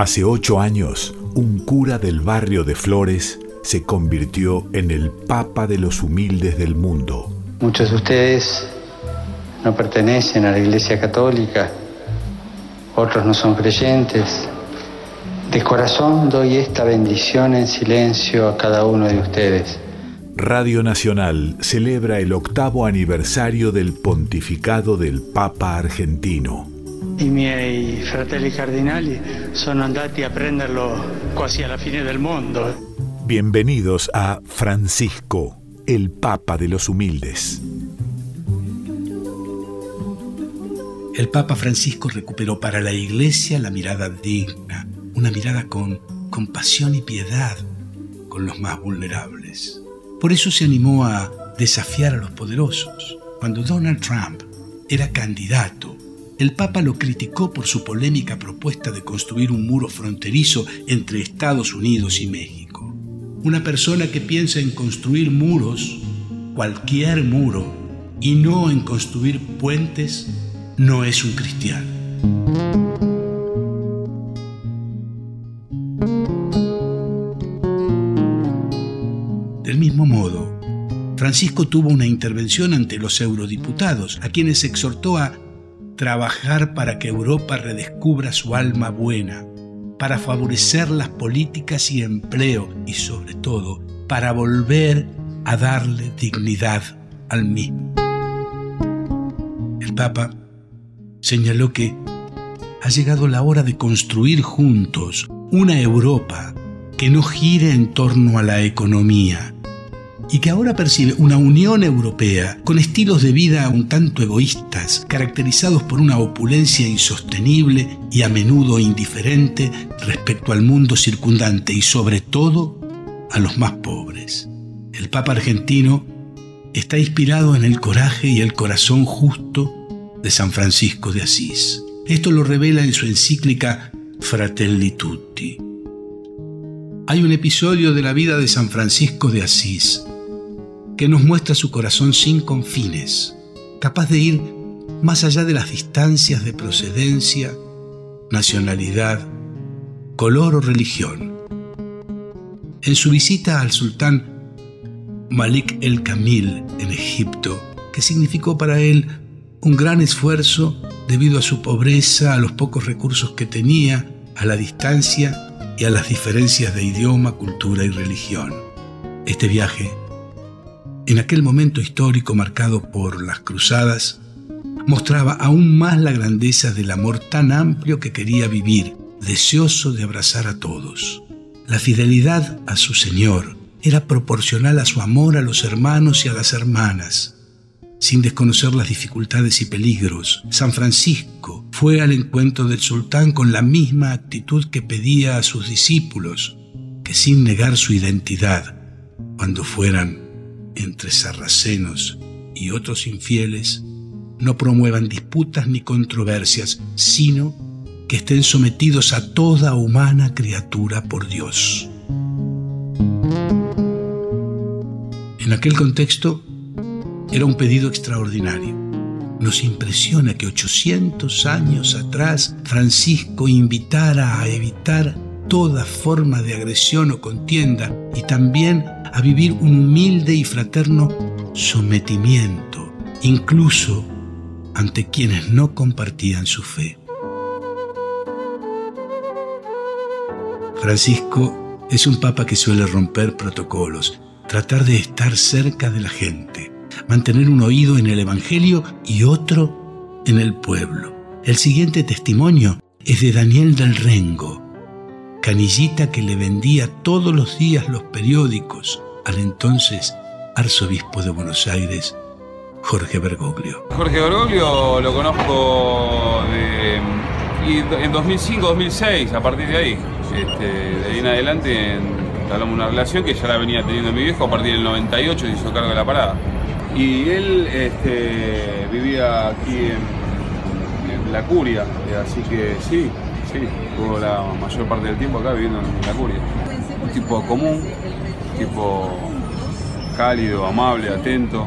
Hace ocho años, un cura del barrio de Flores se convirtió en el Papa de los humildes del mundo. Muchos de ustedes no pertenecen a la Iglesia Católica, otros no son creyentes. De corazón doy esta bendición en silencio a cada uno de ustedes. Radio Nacional celebra el octavo aniversario del pontificado del Papa argentino. I miei fratelli cardinali sono andati a prenderlo quasi alla fine del mondo. Bienvenidos a Francisco, el Papa de los Humildes. El Papa Francisco recuperó para la Iglesia la mirada digna, una mirada con compasión y piedad con los más vulnerables. Por eso se animó a desafiar a los poderosos. Cuando Donald Trump era candidato, el Papa lo criticó por su polémica propuesta de construir un muro fronterizo entre Estados Unidos y México. Una persona que piensa en construir muros, cualquier muro, y no en construir puentes, no es un cristiano. Del mismo modo, Francisco tuvo una intervención ante los eurodiputados, a quienes exhortó a trabajar para que Europa redescubra su alma buena, para favorecer las políticas y empleo y sobre todo para volver a darle dignidad al mismo. El Papa señaló que ha llegado la hora de construir juntos una Europa que no gire en torno a la economía, y que ahora percibe una Unión Europea con estilos de vida un tanto egoístas, caracterizados por una opulencia insostenible y a menudo indiferente respecto al mundo circundante y sobre todo a los más pobres. El Papa argentino está inspirado en el coraje y el corazón justo de San Francisco de Asís. Esto lo revela en su encíclica Fratelli Tutti. Hay un episodio de la vida de San Francisco de Asís que nos muestra su corazón sin confines, capaz de ir más allá de las distancias de procedencia, nacionalidad, color o religión. En su visita al sultán Malik el Kamil en Egipto, que significó para él un gran esfuerzo debido a su pobreza, a los pocos recursos que tenía, a la distancia y a las diferencias de idioma, cultura y religión. Este viaje en aquel momento histórico marcado por las cruzadas, mostraba aún más la grandeza del amor tan amplio que quería vivir, deseoso de abrazar a todos. La fidelidad a su Señor era proporcional a su amor a los hermanos y a las hermanas. Sin desconocer las dificultades y peligros, San Francisco fue al encuentro del sultán con la misma actitud que pedía a sus discípulos, que sin negar su identidad, cuando fueran entre sarracenos y otros infieles no promuevan disputas ni controversias, sino que estén sometidos a toda humana criatura por Dios. En aquel contexto era un pedido extraordinario. Nos impresiona que 800 años atrás Francisco invitara a evitar toda forma de agresión o contienda y también a vivir un humilde y fraterno sometimiento, incluso ante quienes no compartían su fe. Francisco es un papa que suele romper protocolos, tratar de estar cerca de la gente, mantener un oído en el Evangelio y otro en el pueblo. El siguiente testimonio es de Daniel del Rengo, canillita que le vendía todos los días los periódicos al entonces arzobispo de Buenos Aires, Jorge Bergoglio. Jorge Bergoglio lo conozco en 2005-2006, a partir de ahí. Este, de ahí en adelante hablamos una relación que ya la venía teniendo mi viejo a partir del 98 y hizo cargo de la parada. Y él este, vivía aquí en, en La Curia, así que sí, Sí, estuvo la mayor parte del tiempo acá viviendo en la curia. Un tipo común, tipo cálido, amable, atento,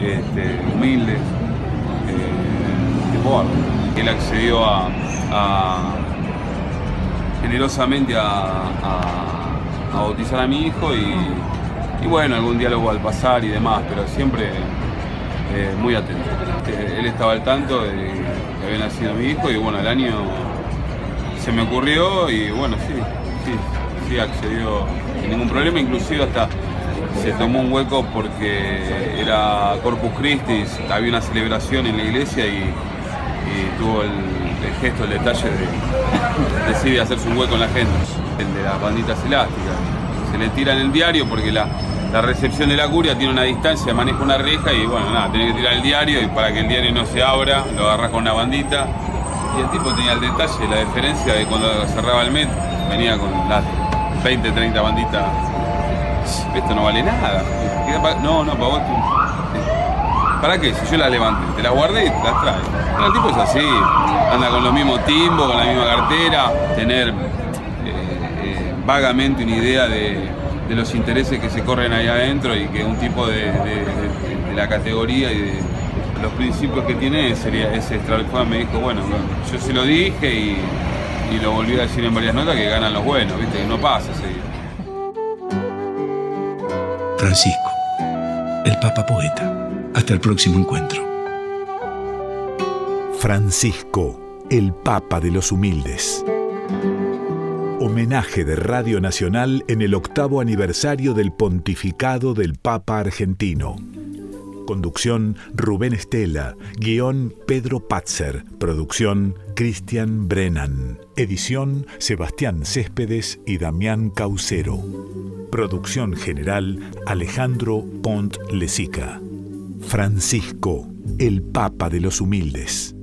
este, humilde, eh, tipo Él accedió a, generosamente a, bautizar a mi hijo y, bueno, algún diálogo al pasar y demás, pero siempre eh, muy atento. Él estaba al tanto de que había nacido mi hijo y bueno, el año se me ocurrió y bueno, sí, sí, sí accedió sin ningún problema, inclusive hasta se tomó un hueco porque era Corpus Christi, había una celebración en la iglesia y, tuvo el, gesto, el detalle de decidir hacerse un hueco en la gente, el de las banditas elásticas. Se le tira en el diario porque la, recepción de la curia tiene una distancia, maneja una reja y bueno, nada, tiene que tirar el diario y para que el diario no se abra, lo agarra con una bandita. Y el tipo tenía el detalle, la diferencia de cuando cerraba el metro, venía con las 20, 30 banditas esto no vale nada. No, no, para vos ¿Para qué? Si yo la levanté, te la guardé y las trae. el tipo es así, anda con los mismos timbos, con la misma cartera, tener eh, eh, vagamente una idea de, los intereses que se corren ahí adentro y que un tipo de, la categoría y de los principios que tiene sería ese extraordinario. Me dijo, bueno, yo se lo dije y, lo volví a decir en varias notas que ganan los buenos, ¿viste? Que no pasa ese Francisco, el Papa Poeta. Hasta el próximo encuentro. Francisco, el Papa de los Humildes. Homenaje de Radio Nacional en el octavo aniversario del pontificado del Papa argentino. Conducción Rubén Estela. Guión Pedro Patzer. Producción Cristian Brennan. Edición Sebastián Céspedes y Damián Caucero. Producción general Alejandro Pont Lesica. Francisco, el Papa de los Humildes.